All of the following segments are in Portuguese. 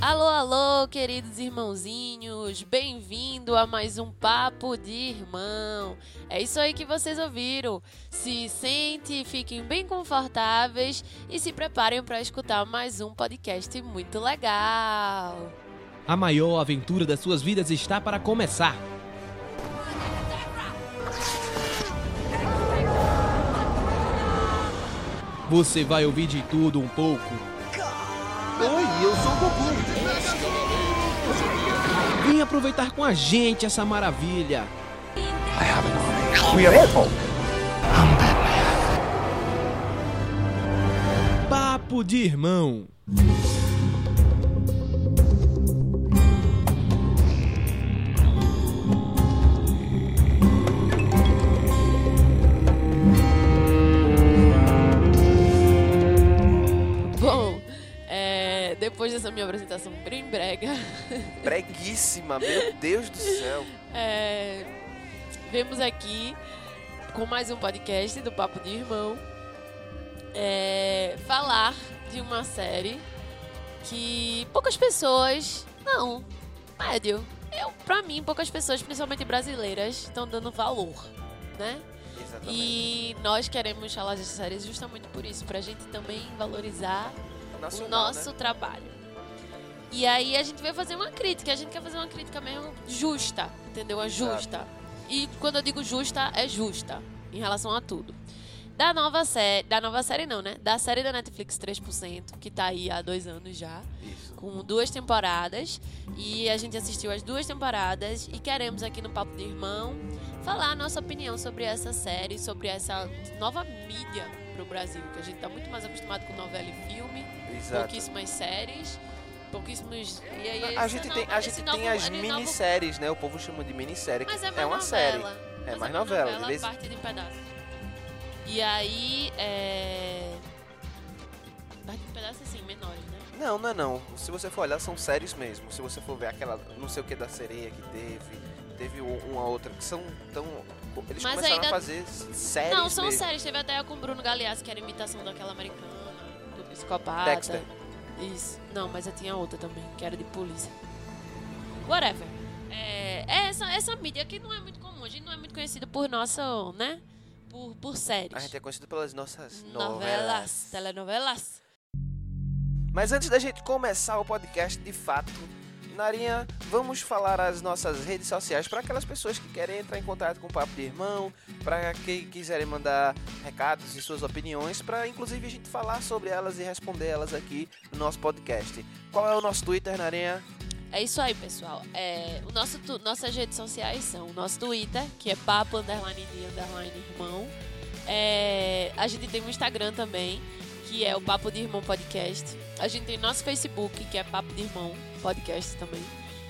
Alô, alô, queridos irmãozinhos, bem-vindo a mais um Papo de Irmão. É isso aí que vocês ouviram. Se sente, fiquem bem confortáveis e se preparem para escutar mais um podcast muito legal. A maior aventura das suas vidas está para começar. Você vai ouvir de tudo um pouco. Oi, eu sou o Goku. Vem aproveitar com a gente essa maravilha. We. Papo de irmão. Depois dessa minha apresentação bem brega, Breguíssima, meu Deus do céu. é, vemos aqui com mais um podcast do Papo de Irmão é, falar de uma série que poucas pessoas, não, médio, eu, pra mim, poucas pessoas, principalmente brasileiras, estão dando valor, né? Exatamente. E nós queremos falar dessa série justamente por isso, pra gente também valorizar o Nacional, nosso né? trabalho. E aí a gente vai fazer uma crítica, a gente quer fazer uma crítica mesmo justa, entendeu? É Exato. justa. E quando eu digo justa, é justa em relação a tudo. Da nova série, da nova série não, né? Da série da Netflix 3%, que tá aí há dois anos já, Isso. com duas temporadas. E a gente assistiu as duas temporadas e queremos aqui no Papo de Irmão falar a nossa opinião sobre essa série, sobre essa nova mídia pro Brasil, que a gente tá muito mais acostumado com novela e filme Exato. pouquíssimas séries, pouquíssimos. E aí, A gente novo- tem, a gente novo- tem as novo- minisséries, né? O povo chama de minissérie, que Mas é, é, uma novela. série. É mais novela, de vez- parte de pedaços. E aí, é. Parte de pedaços assim, menores, né? Não, não é não. Se você for olhar, são séries mesmo. Se você for ver aquela, não sei o que da sereia que teve, teve uma outra que são tão. Eles Mas começaram ainda- a fazer séries. Não, são mesmo. séries. Teve até com o Bruno Galeazzi, que era imitação daquela americana, do psicopata. Dexter. Isso. Não, mas eu tinha outra também, que era de polícia. Whatever. É, é essa, essa mídia que não é muito comum. A gente não é muito conhecido por nossa, né? Por, por séries. A gente é conhecido pelas nossas novelas, novelas. telenovelas. Mas antes da gente começar o podcast de fato, Narinha, vamos falar as nossas redes sociais para aquelas pessoas que querem entrar em contato com o Papo de Irmão, para que quiserem mandar recados e suas opiniões, para inclusive a gente falar sobre elas e responder elas aqui no nosso podcast. Qual é o nosso Twitter, Narinha? É isso aí, pessoal. É, o nosso, tu- nossas redes sociais são o nosso Twitter, que é papo underline de underline irmão. É, a gente tem um Instagram também, que é o Papo de Irmão Podcast. A gente tem nosso Facebook, que é Papo de Irmão Podcast também.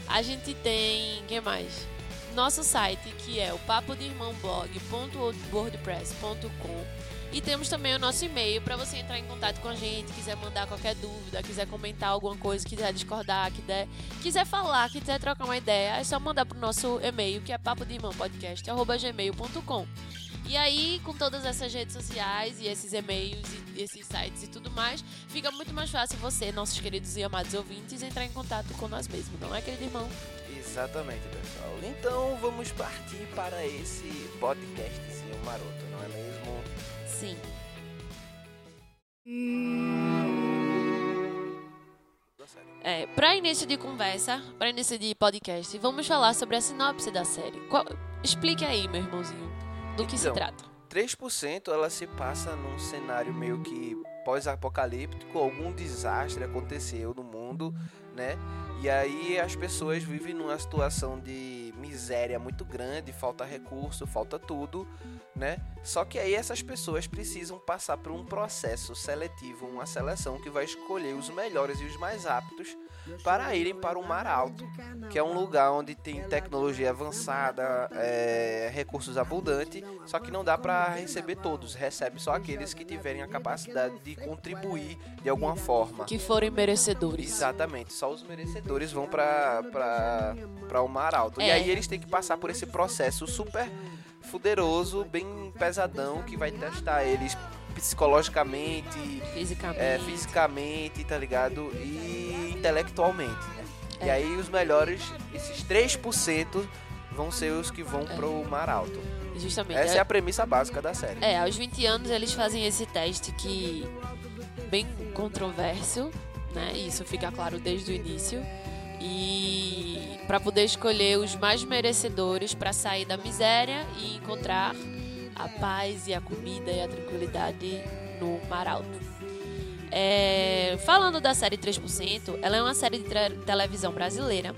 A gente tem, que mais? Nosso site, que é o papo de irmão blog.wordpress.com. E temos também o nosso e-mail para você entrar em contato com a gente, quiser mandar qualquer dúvida, quiser comentar alguma coisa, quiser discordar, quiser, quiser falar, quiser trocar uma ideia, é só mandar pro nosso e-mail, que é papo E aí, com todas essas redes sociais e esses e-mails e esses sites e tudo mais, fica muito mais fácil você, nossos queridos e amados ouvintes, entrar em contato com nós mesmos, não é, querido irmão? Exatamente, pessoal. Então vamos partir para esse podcastzinho maroto, não é mesmo? Sim. É, para início de conversa, para início de podcast, vamos falar sobre a sinopse da série. Qual- explique aí, meu irmãozinho, do que se Então, trata. 3% ela se passa num cenário meio que pós-apocalíptico, algum desastre aconteceu no mundo, né? E aí as pessoas vivem numa situação de miséria muito grande, falta recurso, falta tudo, né? Só que aí essas pessoas precisam passar por um processo seletivo, uma seleção que vai escolher os melhores e os mais aptos para irem para o Mar Alto, que é um lugar onde tem tecnologia avançada, é, recursos abundantes, só que não dá para receber todos, recebe só aqueles que tiverem a capacidade de contribuir de alguma forma. Que forem merecedores. Exatamente, só os merecedores vão para o Mar Alto. E É. aí eles têm que passar por esse processo super fuderoso, bem pesadão, que vai testar eles psicologicamente, Fisicamente. é, fisicamente, tá ligado? E intelectualmente, né? E É. aí os melhores, esses 3% vão ser os que vão É. pro mar alto. Justamente. Essa é a premissa básica da série. É, aos 20 anos eles fazem esse teste que bem controverso, né? Isso fica claro desde o início. E para poder escolher os mais merecedores para sair da miséria e encontrar a paz e a comida e a tranquilidade no Mar Alto. É, falando da série 3%, ela é uma série de televisão brasileira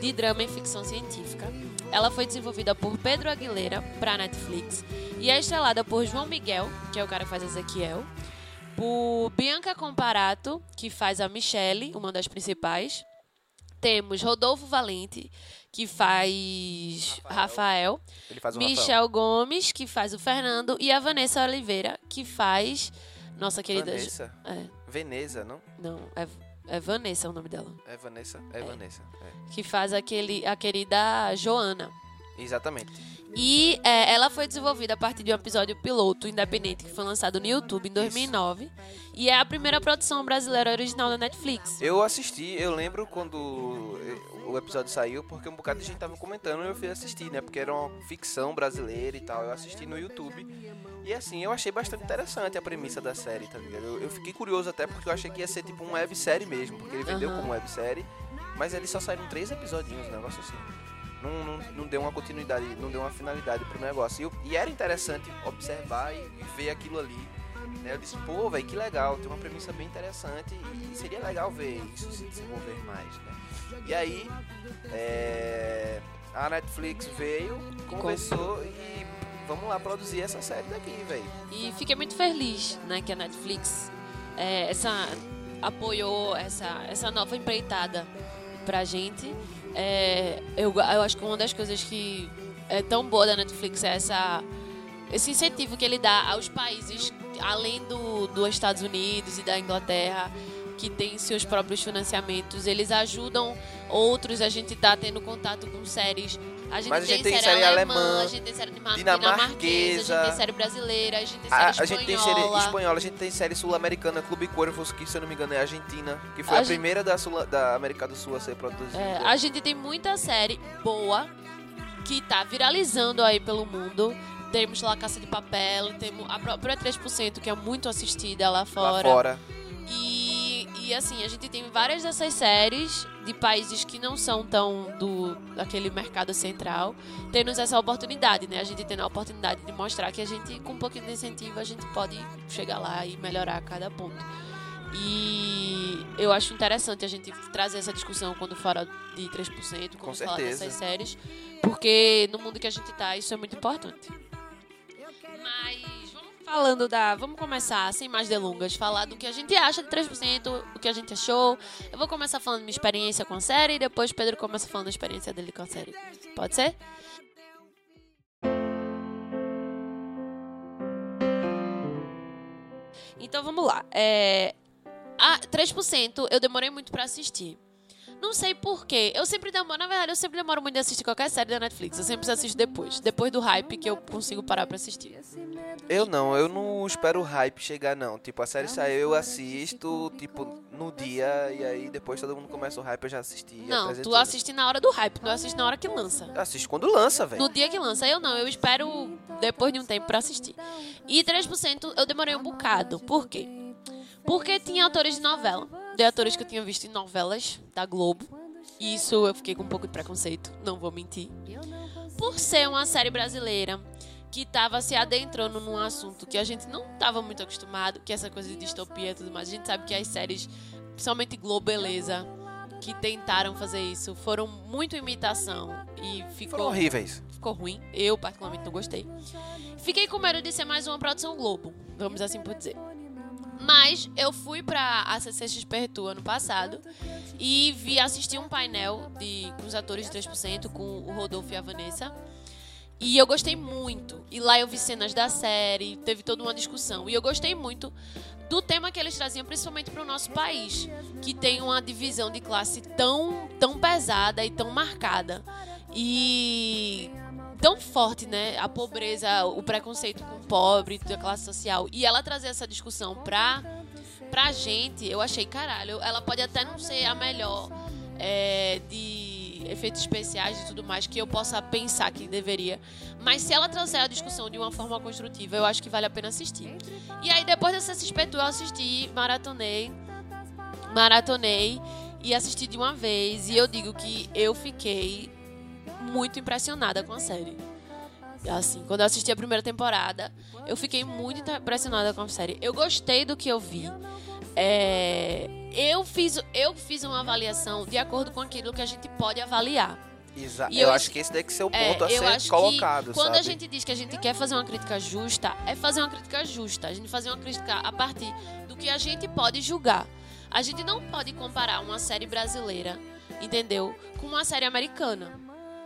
de drama e ficção científica. Ela foi desenvolvida por Pedro Aguilera para Netflix e é estrelada por João Miguel, que é o cara que faz Ezequiel, por Bianca Comparato, que faz a Michelle, uma das principais. Temos Rodolfo Valente, que faz Rafael. Ele faz o Rafael. Michel Gomes, que faz o Fernando. E a Vanessa Oliveira, que faz nossa querida. Vanessa. É, Veneza, não? não, é, é Vanessa o nome dela. É Vanessa? É, Vanessa. é. Que faz aquele, a querida Joana. Exatamente. E é, ela foi desenvolvida a partir de um episódio piloto independente que foi lançado no YouTube em 2009. E é a primeira produção brasileira original da Netflix. Eu assisti, eu lembro quando o episódio saiu, porque um bocado de gente tava comentando e eu fui assistir, né? Porque era uma ficção brasileira e tal. Eu assisti no YouTube. E assim, eu achei bastante interessante a premissa da série, tá ligado? Eu, eu fiquei curioso até porque eu achei que ia ser tipo uma websérie mesmo, porque ele vendeu Aham. como websérie, mas eles só saíram três episodinhos, um negócio assim. Não, não, não deu uma continuidade, não deu uma finalidade pro negócio. E, e era interessante observar e, e ver aquilo ali. Né? Eu disse, pô, velho, que legal, tem uma premissa bem interessante e seria legal ver isso se desenvolver mais, né? E aí, é, a Netflix veio, conversou e vamos lá produzir essa série daqui, velho. E fiquei muito feliz né, que a Netflix é, essa, apoiou essa, essa nova empreitada pra gente. É, eu, eu acho que uma das coisas que é tão boa da Netflix é essa, esse incentivo que ele dá aos países além do, dos Estados Unidos e da Inglaterra que tem seus próprios financiamentos. Eles ajudam outros. A gente tá tendo contato com séries. A gente, Mas a tem, gente tem série, série alemã, alemã, a gente tem série dinamarquesa, dinamarquesa, a gente tem série brasileira, a gente tem série A, a espanhola. gente tem série espanhola, a gente tem série sul-americana, Clube Cuervos, que se eu não me engano é Argentina, que foi A a, gente- primeira da, Sul, da América do Sul a ser produzida. É, a gente tem muita série boa que tá viralizando aí pelo mundo. Temos lá Caça de Papel, temos a própria 3%, que é muito assistida lá lá fora. fora. E, e assim, a gente tem várias dessas séries de países que não são tão do daquele mercado central, tendo essa oportunidade, né? A gente tendo a oportunidade de mostrar que a gente, com um pouquinho de incentivo, a gente pode chegar lá e melhorar a cada ponto. E eu acho interessante a gente trazer essa discussão quando fala de 3%, Com quando fala certeza. dessas séries, porque no mundo que a gente tá, isso é muito importante. Mas falando da. Vamos começar, sem mais delongas, falar do que a gente acha de 3%, o que a gente achou. Eu vou começar falando minha experiência com a série e depois Pedro começa falando a experiência dele com a série. Pode ser? Então vamos lá. É, a 3% eu demorei muito pra assistir. Não sei porquê. Eu sempre demoro, na verdade, eu sempre demoro muito de assistir qualquer série da Netflix. Eu sempre assisto depois. Depois do hype que eu consigo parar pra assistir. Eu não, eu não espero o hype chegar, não. Tipo, a série saiu, eu assisto, tipo, no dia, e aí depois todo mundo começa o hype, eu já assisti. Não, tu assiste na hora do hype, tu assiste na hora que lança. Eu assisto quando lança, velho. No dia que lança, eu não, eu espero depois de um tempo pra assistir. E 3% eu demorei um bocado. Por quê? Porque tinha atores de novela, de atores que eu tinha visto em novelas da Globo. E isso eu fiquei com um pouco de preconceito, não vou mentir. Por ser uma série brasileira que tava se adentrando num assunto que a gente não tava muito acostumado, que é essa coisa de distopia e tudo mais. A gente sabe que as séries, principalmente Globeleza, que tentaram fazer isso, foram muito imitação e ficou Foram horríveis. ficou ruim. Eu, particularmente, não gostei. Fiquei com medo de ser mais uma produção Globo, vamos assim por dizer. Mas eu fui pra ACCXP Tour ano passado e vi assistir um painel de, com os atores de 3%, com o Rodolfo e a Vanessa. E eu gostei muito. E lá eu vi cenas da série, teve toda uma discussão. E eu gostei muito do tema que eles traziam, principalmente para o nosso país, que tem uma divisão de classe tão, tão pesada e tão marcada. E tão forte, né? A pobreza, o preconceito com o pobre, da classe social. E ela trazer essa discussão pra, pra gente, eu achei, caralho, ela pode até não ser a melhor é, de efeitos especiais e tudo mais que eu possa pensar que deveria. Mas se ela trouxer a discussão de uma forma construtiva, eu acho que vale a pena assistir. E aí, depois dessa CSP eu assisti, maratonei, maratonei e assisti de uma vez. E eu digo que eu fiquei muito impressionada com a série. Assim, quando eu assisti a primeira temporada, eu fiquei muito impressionada com a série. Eu gostei do que eu vi. É, eu, fiz, eu fiz uma avaliação de acordo com aquilo que a gente pode avaliar. Exato. Eu, eu acho que esse que ser o É, ponto a eu ser acho colocado, que quando sabe? a gente diz que a gente quer fazer uma crítica justa, é fazer uma crítica justa. A gente fazer uma crítica a partir do que a gente pode julgar. A gente não pode comparar uma série brasileira, entendeu? Com uma série americana.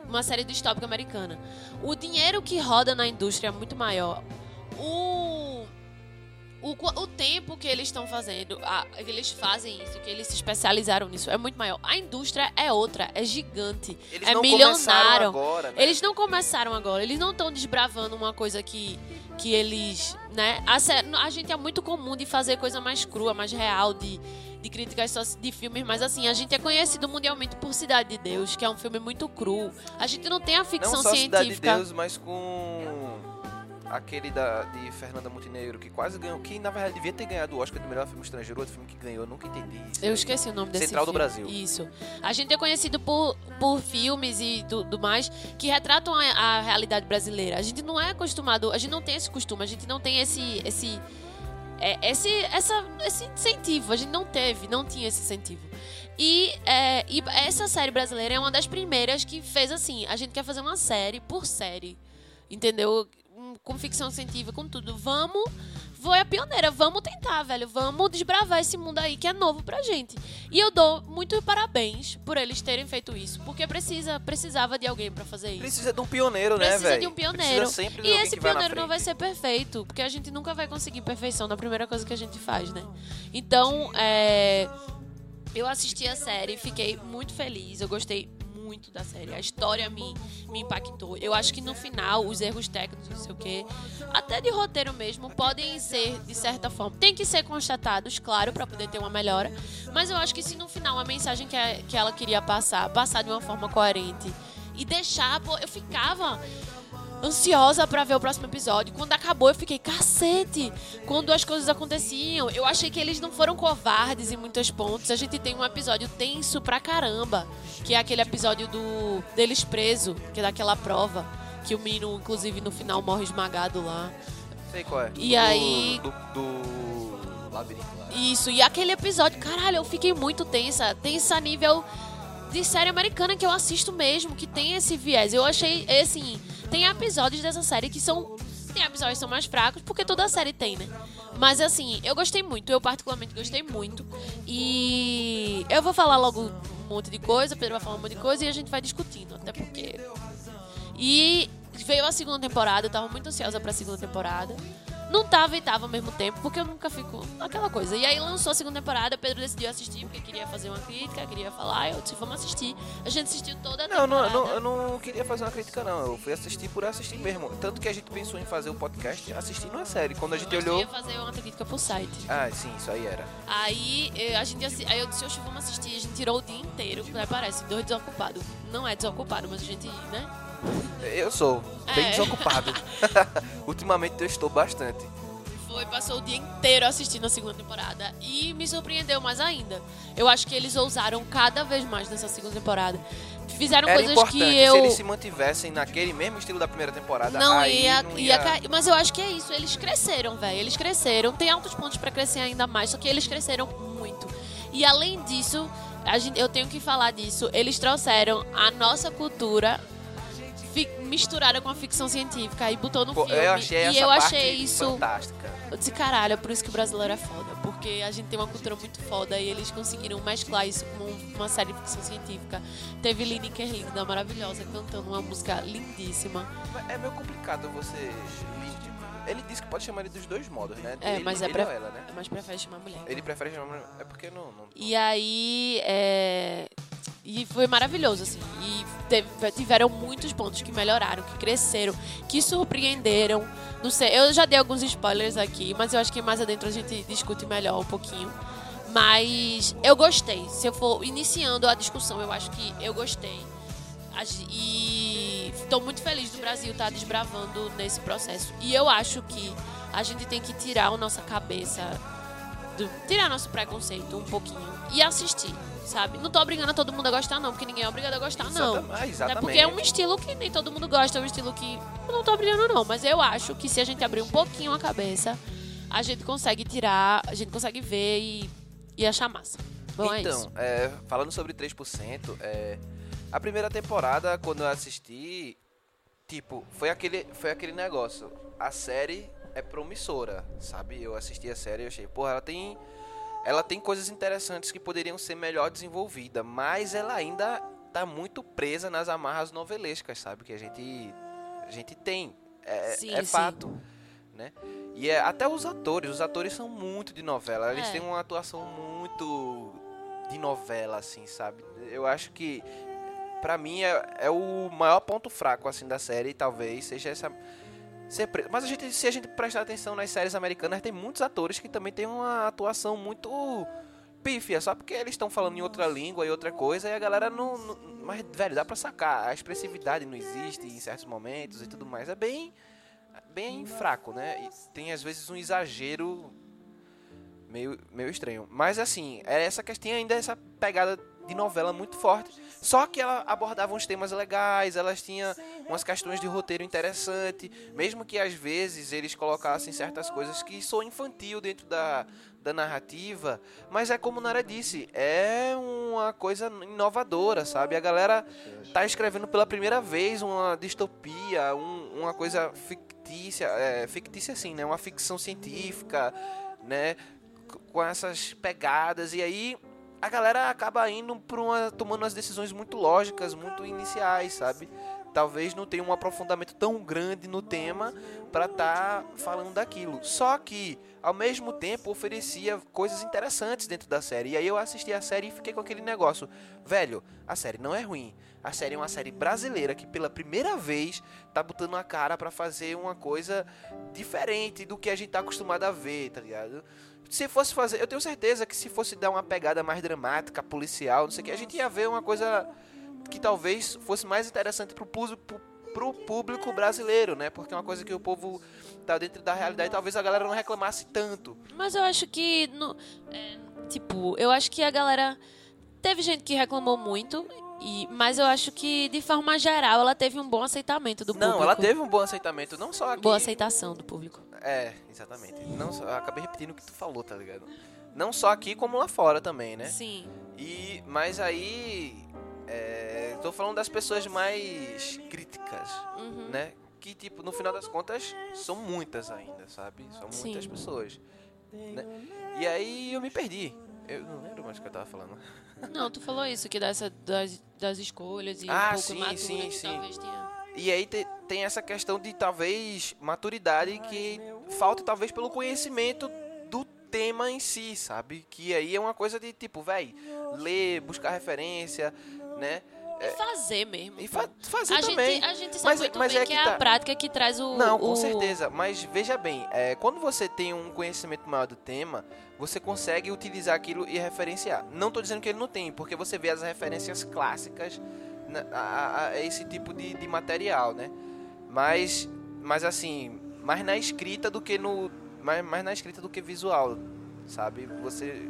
Uma série distópica americana. O dinheiro que roda na indústria é muito maior. O o, o tempo que eles estão fazendo, a, que eles fazem isso, que eles se especializaram nisso, é muito maior. A indústria é outra, é gigante, Eles é não começaram milionário. agora, né? Eles não começaram agora, eles não estão desbravando uma coisa que, que eles, né? A, a gente é muito comum de fazer coisa mais crua, mais real, de, de críticas só de filmes, mas assim, a gente é conhecido mundialmente por Cidade de Deus, que é um filme muito cru. A gente não tem a ficção Não só Cidade de científica. Deus, mas com aquele da, de Fernanda Montenegro, que quase ganhou, que na verdade devia ter ganhado o Oscar de melhor filme estrangeiro, outro filme que ganhou, eu nunca entendi isso. Eu esqueci o nome desse Central do filme. Brasil. Isso. A gente é conhecido por, por filmes e tudo mais que retratam a, a realidade brasileira. A gente não é acostumado, a gente não tem esse costume, a gente não tem esse esse é, esse, essa, esse incentivo. A gente não teve, não tinha esse incentivo. E, é, e essa série brasileira é uma das primeiras que fez assim: a gente quer fazer uma série por série. Entendeu? Com ficção científica, com tudo. Vamos. Foi a pioneira, vamos tentar, velho. Vamos desbravar esse mundo aí que é novo pra gente. E eu dou muito parabéns por eles terem feito isso. Porque precisa, precisava de alguém pra fazer isso. Precisa de um pioneiro, né, velho? Precisa de um pioneiro. Precisa de E esse que vai pioneiro não vai ser perfeito, porque a gente nunca vai conseguir perfeição na primeira coisa que a gente faz, né? Então, é, eu assisti a série, fiquei muito feliz, eu gostei muito da série. A história me, me impactou. Eu acho que no final, os erros técnicos, não sei o quê, até de roteiro mesmo, podem ser, de certa forma, tem que ser constatados, claro, pra poder ter uma melhora. Mas eu acho que se no final a mensagem que, a- que ela queria passar, passar de uma forma coerente e deixar, pô, eu ficava ansiosa pra ver o próximo episódio. Quando acabou, eu fiquei, cacete! Quando as coisas aconteciam, eu achei que eles não foram covardes em muitos pontos. A gente tem um episódio tenso pra caramba, que é aquele episódio do deles preso, que é daquela prova, que o menino, inclusive, no final morre esmagado lá. Sei qual é. E Do- aí- Do, do labirinto lá. Isso, e aquele episódio, caralho, eu fiquei muito tensa. Tensa a nível de série americana que eu assisto mesmo, que tem esse viés. Eu achei, assim, tem episódios dessa série que são. Tem episódios que são mais fracos, porque toda série tem, né? Mas assim, eu gostei muito, eu particularmente gostei muito. E eu vou falar logo um monte de coisa, Pedro vai falar um monte de coisa e a gente vai discutindo, até porque. E veio a segunda temporada, eu tava muito ansiosa pra segunda temporada. Não tava e tava ao mesmo tempo, porque eu nunca fico aquela coisa. E aí lançou a segunda temporada, Pedro decidiu assistir, porque queria fazer uma crítica, queria falar, eu disse, vamos assistir. A gente assistiu toda a Não, não, temporada. não, eu não queria fazer uma crítica, não. Eu fui assistir por assistir mesmo. Tanto que a gente pensou em fazer o podcast assistindo a série. Quando a gente Mas olhou. ia fazer uma crítica pro site. Ah, sim, isso aí era. Aí, eh, a gente, aí eu disse, oxe, vamos assistir. A gente tirou o dia inteiro, né? Parece, dois desocupados. Não é desocupado, mas a gente, né? Eu sou bem É. desocupado. Ultimamente eu estou bastante. Foi, passou o dia inteiro assistindo a segunda temporada. E me surpreendeu mais ainda. Eu acho que eles ousaram cada vez mais nessa segunda temporada. Fizeram Era coisas que eu. Se eles se mantivessem naquele mesmo estilo da primeira temporada, Não ia, não ia cair. Mas eu acho que é isso. Eles cresceram, velho. Eles cresceram. Tem altos pontos pra crescer ainda mais, só que eles cresceram muito. E além disso, gente, eu tenho que falar disso. Eles trouxeram a nossa cultura. Misturaram com a ficção científica e botou no Pô, filme. eu achei e essa eu achei isso. fantástica. Eu disse, caralho, é por isso que o brasileiro é foda. Porque a gente tem uma cultura muito foda e eles conseguiram mesclar isso com uma série de ficção científica. Teve Lineker linda, maravilhosa, cantando uma música lindíssima. É meio complicado você. Ele disse que pode chamar ele dos dois modos, né? É, ele, mas é ele ou ela, né? Mas prefere chamar mulher. Ele prefere chamar. É porque não. não... E aí, é... E foi maravilhoso, assim. E teve- tiveram muitos pontos que melhoraram, que cresceram, que surpreenderam. Não sei, eu já dei alguns spoilers aqui, mas eu acho que mais adentro a gente discute melhor um pouquinho. Mas eu gostei. Se eu for iniciando a discussão, eu acho que eu gostei. E estou muito feliz do Brasil estar desbravando nesse processo. E eu acho que a gente tem que tirar a nossa cabeça, do- tirar nosso preconceito um pouquinho e assistir, sabe? Não tô obrigando todo mundo a gostar, não, porque ninguém é obrigado a gostar, não. Exatamente, Até exatamente. porque é um estilo que nem todo mundo gosta, é um estilo que eu não tô obrigando, não. Mas eu acho que se a gente abrir um pouquinho a cabeça, a gente consegue tirar, a gente consegue ver e, e achar massa. Bom, é então, isso. é, falando sobre 3%, é, a primeira temporada, quando eu assisti, tipo, foi aquele, foi aquele negócio. A série é promissora, sabe? Eu assisti a série e achei, porra, ela tem. Ela tem coisas interessantes que poderiam ser melhor desenvolvidas, mas ela ainda tá muito presa nas amarras novelescas, sabe? Que a gente, a gente tem. É, Sim, é sim. fato. Né? E é, até os atores, os atores são muito de novela, eles É. têm uma atuação muito de novela, assim, sabe? Eu acho que, pra mim, é, é o maior ponto fraco, assim, da série, talvez, seja essa... ser pre- Mas a gente, se a gente prestar atenção nas séries americanas, tem muitos atores que também têm uma atuação muito pífia, só porque eles estão falando em outra língua e outra coisa, e a galera não... não- mas, velho, dá pra sacar, a expressividade não existe em certos momentos e tudo mais, é bem... Bem fraco, né? E tem às vezes um exagero meio, meio estranho. Mas assim, é essa questão ainda essa pegada de novela muito forte. Só que ela abordava uns temas legais, elas tinham umas questões de roteiro interessante, mesmo que às vezes eles colocassem certas coisas que são infantil dentro da, da narrativa, mas é como Nara disse, é uma coisa inovadora, sabe? A galera tá escrevendo pela primeira vez uma distopia, um- uma coisa fictícia, é, fictícia assim, né? Uma ficção científica, né? Com essas pegadas e aí a galera acaba indo por uma tomando umas decisões muito lógicas, muito iniciais, sabe? Talvez não tenha um aprofundamento tão grande no tema para estar falando daquilo. Só que ao mesmo tempo oferecia coisas interessantes dentro da série. E aí eu assisti a série e fiquei com aquele negócio, velho, a série não é ruim. A série é uma série brasileira que pela primeira vez tá botando a cara pra fazer uma coisa diferente do que a gente tá acostumado a ver, tá ligado? Se fosse fazer, eu tenho certeza que se fosse dar uma pegada mais dramática, policial, não sei o que, a gente ia ver uma coisa que talvez fosse mais interessante pro, pro, pro público brasileiro, né? Porque é uma coisa que o povo tá dentro da realidade, talvez a galera não reclamasse tanto. Mas eu acho que. no- é, tipo, eu acho que a galera. Teve gente que reclamou muito, e, mas eu acho que, de forma geral, ela teve um bom aceitamento do não, público. ela teve um bom aceitamento, não só aqui. Boa aceitação do público. É, exatamente. Não só, eu acabei repetindo o que tu falou, tá ligado? Não só aqui como lá fora também, né? Sim. E mas aí é, tô falando das pessoas mais críticas, Uhum. né? Que tipo, no final das contas, são muitas ainda, sabe? São muitas Sim. pessoas. né? E aí eu me perdi. Eu não lembro mais o que eu tava falando. Não, tu falou isso, que dessa, das, das escolhas e Ah, um pouco sim, madura sim, sim. talvez tenha. E aí te- tem essa questão de talvez maturidade que falta talvez pelo conhecimento do tema em si, sabe? Que aí é uma coisa de tipo, véi, ler, buscar referência, né? E fazer mesmo. E fa fazer a também. gente, a gente sabe Mas- muito mas bem é que, que é tá. a prática que traz o. Não, com o- certeza. Mas veja bem, é, quando você tem um conhecimento maior do tema, você consegue utilizar aquilo e referenciar. Não tô dizendo que ele não tem, porque você vê as referências clássicas na- a, a- a esse tipo de, de material, né? Mas, mas assim, mais na escrita do que no, mais, mais na escrita do que visual, sabe? Você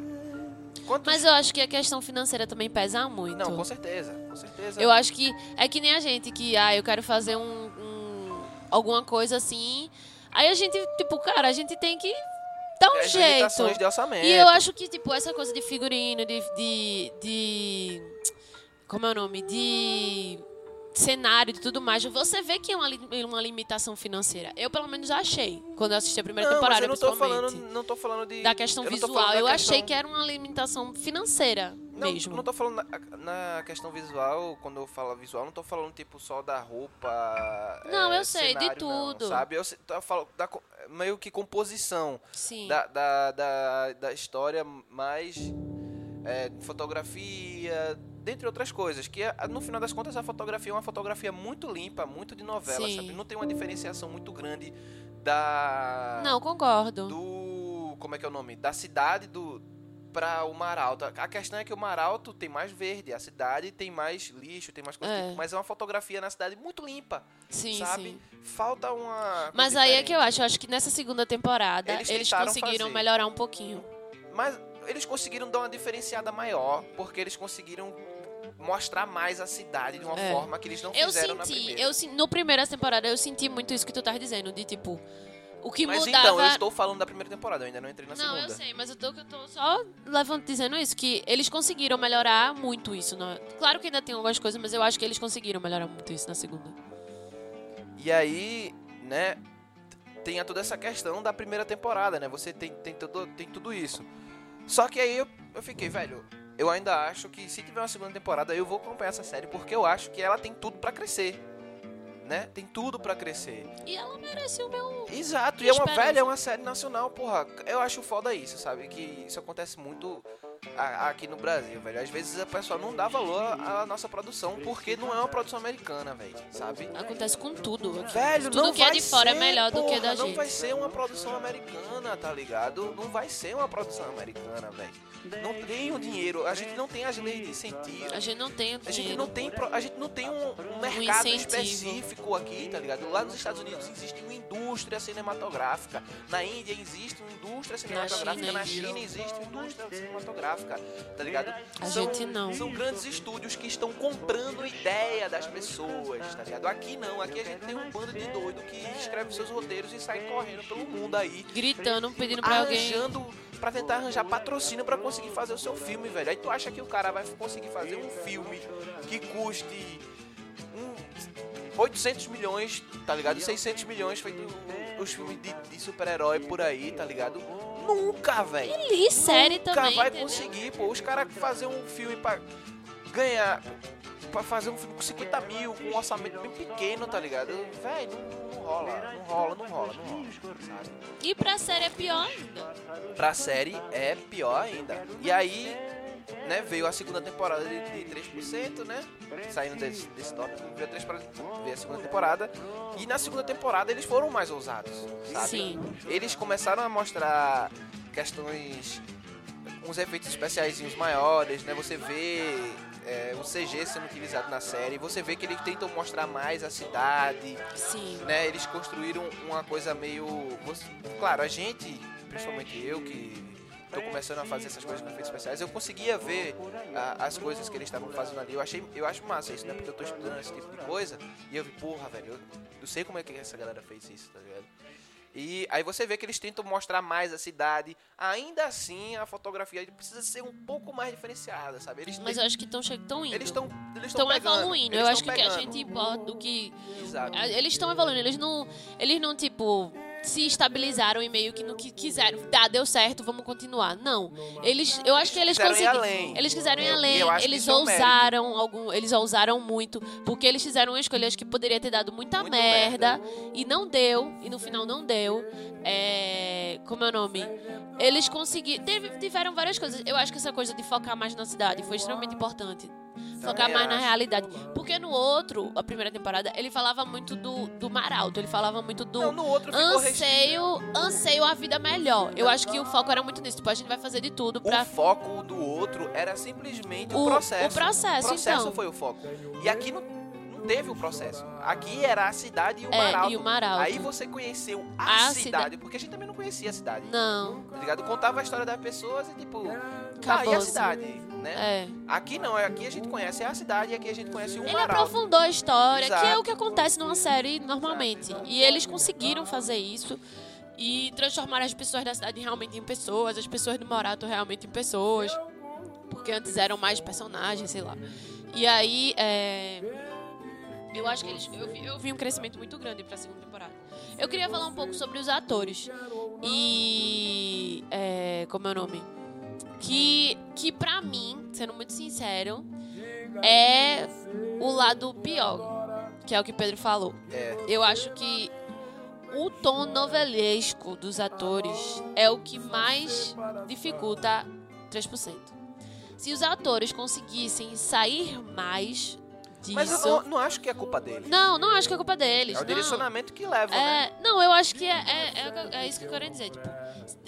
Quantos... Mas eu acho que a questão financeira também pesa muito. Não, com certeza, com certeza. Eu acho que é que nem a gente que, ah, eu quero fazer um, um- alguma coisa assim. Aí a gente, tipo, cara, a gente tem que dar um jeito. de orçamento. E eu acho que, tipo, essa coisa de figurino, de. de, de como é o nome? De cenário e tudo mais, você vê que é uma, uma limitação financeira. Eu, pelo menos, achei. Quando eu assisti a primeira não, temporada, mas eu não tô principalmente. falando, não tô falando de Da questão eu tô visual. Eu questão- achei que era uma limitação financeira Não, mesmo. não tô falando na, na questão visual, quando eu falo visual, não tô falando tipo só da roupa. Não, é, eu sei, de cenário, não, tudo. sabe? Eu tô falando da meio que composição Sim. da, da, da, da história, mais é, fotografia, dentre outras coisas, que no final das contas a fotografia é uma fotografia muito limpa, muito de novela, Sim. sabe? Não tem uma diferenciação muito grande da Não, concordo. do como é que é o nome? Da cidade do para o Mar Alto. A questão é que o Mar Alto tem mais verde, a cidade tem mais lixo, tem mais coisa, É. mas é uma fotografia na cidade muito limpa, Sim, sabe? sim. Falta uma Mas aí é diferente. que eu acho, eu acho que nessa segunda temporada Eles eles, conseguiram fazer. melhorar um pouquinho. Mas eles conseguiram dar uma diferenciada maior, porque eles conseguiram mostrar mais a cidade de uma É. forma que eles não Eu fizeram na senti, primeira. eu sen- no primeira temporada eu senti muito isso que tu tá dizendo, de tipo, o que Mas mudava então, eu estou falando da primeira temporada, eu ainda não entrei na Não, segunda. eu sei, mas eu tô, eu tô só levant, dizendo isso, que eles conseguiram melhorar muito isso. Né? Claro que ainda tem algumas coisas, mas eu acho que eles conseguiram melhorar muito isso na segunda. E aí, né, tem toda essa questão da primeira temporada, né? Você tem, tem, tudo, tem tudo isso. Só que aí eu, eu fiquei, velho, eu ainda acho que se tiver uma segunda temporada, eu vou acompanhar essa série, porque eu acho que ela tem tudo pra crescer. Né? Tem tudo pra crescer. E ela merece o meu. Exato, e é uma velha, é uma série nacional, porra. Eu acho foda isso, sabe? Que isso acontece muito aqui no Brasil, velho. Às vezes a pessoa não dá valor à nossa produção, porque não é uma produção americana, velho, sabe? Acontece com tudo. Velho, tudo não que é vai de fora é ser, melhor do que porra, da Não gente. vai ser uma produção americana, tá ligado? Não vai ser uma produção americana, velho. Não tem o dinheiro, a gente não tem as leis de incentivo. A gente não tem o A gente dinheiro. não tem, a gente não tem um, um mercado incentivo. específico aqui, tá ligado? Lá nos Estados Unidos existe uma indústria cinematográfica, na Índia existe uma indústria cinematográfica, China na. China existe uma indústria cinematográfica, tá ligado? A gente não. São grandes estúdios que estão comprando ideia das pessoas, tá ligado? Aqui não, aqui a gente tem um bando de doido que escreve seus roteiros e sai correndo pelo mundo aí, Gritando, pedindo pra alguém. arranjando pra tentar arranjar patrocínio pra conseguir fazer o seu filme, velho. Aí tu acha que o cara vai conseguir fazer um filme que custe um 800 milhões, tá ligado? 600 milhões feito os filmes de, de super-herói por aí, tá ligado? Nunca, velho. E série Nunca também. vai entendeu? conseguir, pô. Os caras fazer um filme pra ganhar. Pra fazer um filme com 50 mil, com um orçamento bem pequeno, tá ligado? Velho, não, não rola, não rola, não rola, não rola. sabe? E pra série é pior ainda. Pra série é pior ainda. E aí, né, veio a segunda temporada de, de 3%, né? Saindo desse, desse tópico, veio, a veio a segunda temporada. E na segunda temporada eles foram mais ousados, sabe? Sim. Eles começaram a mostrar questões, uns efeitos especiais maiores, né? Você vê é, o CG sendo utilizado na série, você vê que eles tentam mostrar mais a cidade, Sim. né? Eles construíram uma coisa meio. Claro, a gente, principalmente eu que tô começando a fazer essas coisas com efeitos especiais, eu conseguia ver a- as coisas que eles estavam fazendo ali. Eu achei, eu acho massa isso, né? Porque eu tô estudando esse tipo de coisa e eu vi, porra, velho, eu, eu sei como é que essa galera fez isso, tá ligado? E aí você vê que eles tentam mostrar mais a cidade. Ainda assim, a fotografia precisa ser um pouco mais diferenciada, sabe? Eles Mas eu acho que estão indo. eles estão eles pegando, evoluindo. eles Eu acho que tão que a gente importa, o que Exato. Eles estão evoluindo, eles não, eles não tipo se estabilizaram e meio que no que quiseram. Tá, deu certo, vamos continuar. Não. Eles, eu acho que eles conseguiram. Eles quiseram ir Eu- além. eu que Eles é ousaram algum, eles ousaram muito, porque eles fizeram uma escolha acho que poderia ter dado muita Muito merda, e não deu, e no final não deu. É, como é o nome? Eles conseguiram, tiveram várias coisas. Eu acho que essa coisa de focar mais na cidade foi extremamente importante. Focar mais na realidade. Porque no outro, a primeira temporada, ele falava muito do, do mar alto, ele falava muito do Não, no outro ficou restrito. anseio, anseio a vida melhor. Eu acho que o foco era muito nisso. Tipo, a gente vai fazer de tudo pra. O foco do outro era simplesmente o, O- processo. o processo, O processo então. foi o foco. E aqui não, não teve o processo. Aqui era a cidade e o É, mar alto. e o mar alto. Aí você conheceu a, A cidade, cida- porque a gente também não conhecia a cidade. Não. Tá ligado? Contava a história das pessoas e tipo, tá, e a cidade, né? É. Aqui não, aqui a gente conhece a cidade e aqui a gente conhece o Ele aprofundou a história, que é Exato. o que acontece numa série normalmente. E eles conseguiram fazer isso e transformar as pessoas da cidade realmente em pessoas, as pessoas do Morato realmente em pessoas. Porque antes eram mais personagens, sei lá. E aí, é, eu acho que eles. Eu vi, eu vi um crescimento muito grande pra segunda temporada. Eu queria falar um pouco sobre os atores. E. é, como é o nome? Que, que pra mim, sendo muito sincero, é o lado pior, que é o que Pedro falou. É, Eu acho que o tom novelesco dos atores é o que mais dificulta 3%. Se os atores conseguissem sair mais disso. Mas eu não, não acho que é culpa dele. Não, não acho que é culpa deles. É o não. direcionamento que leva, né? É, não, eu acho que é, é, é, é isso que eu quero dizer. Tipo,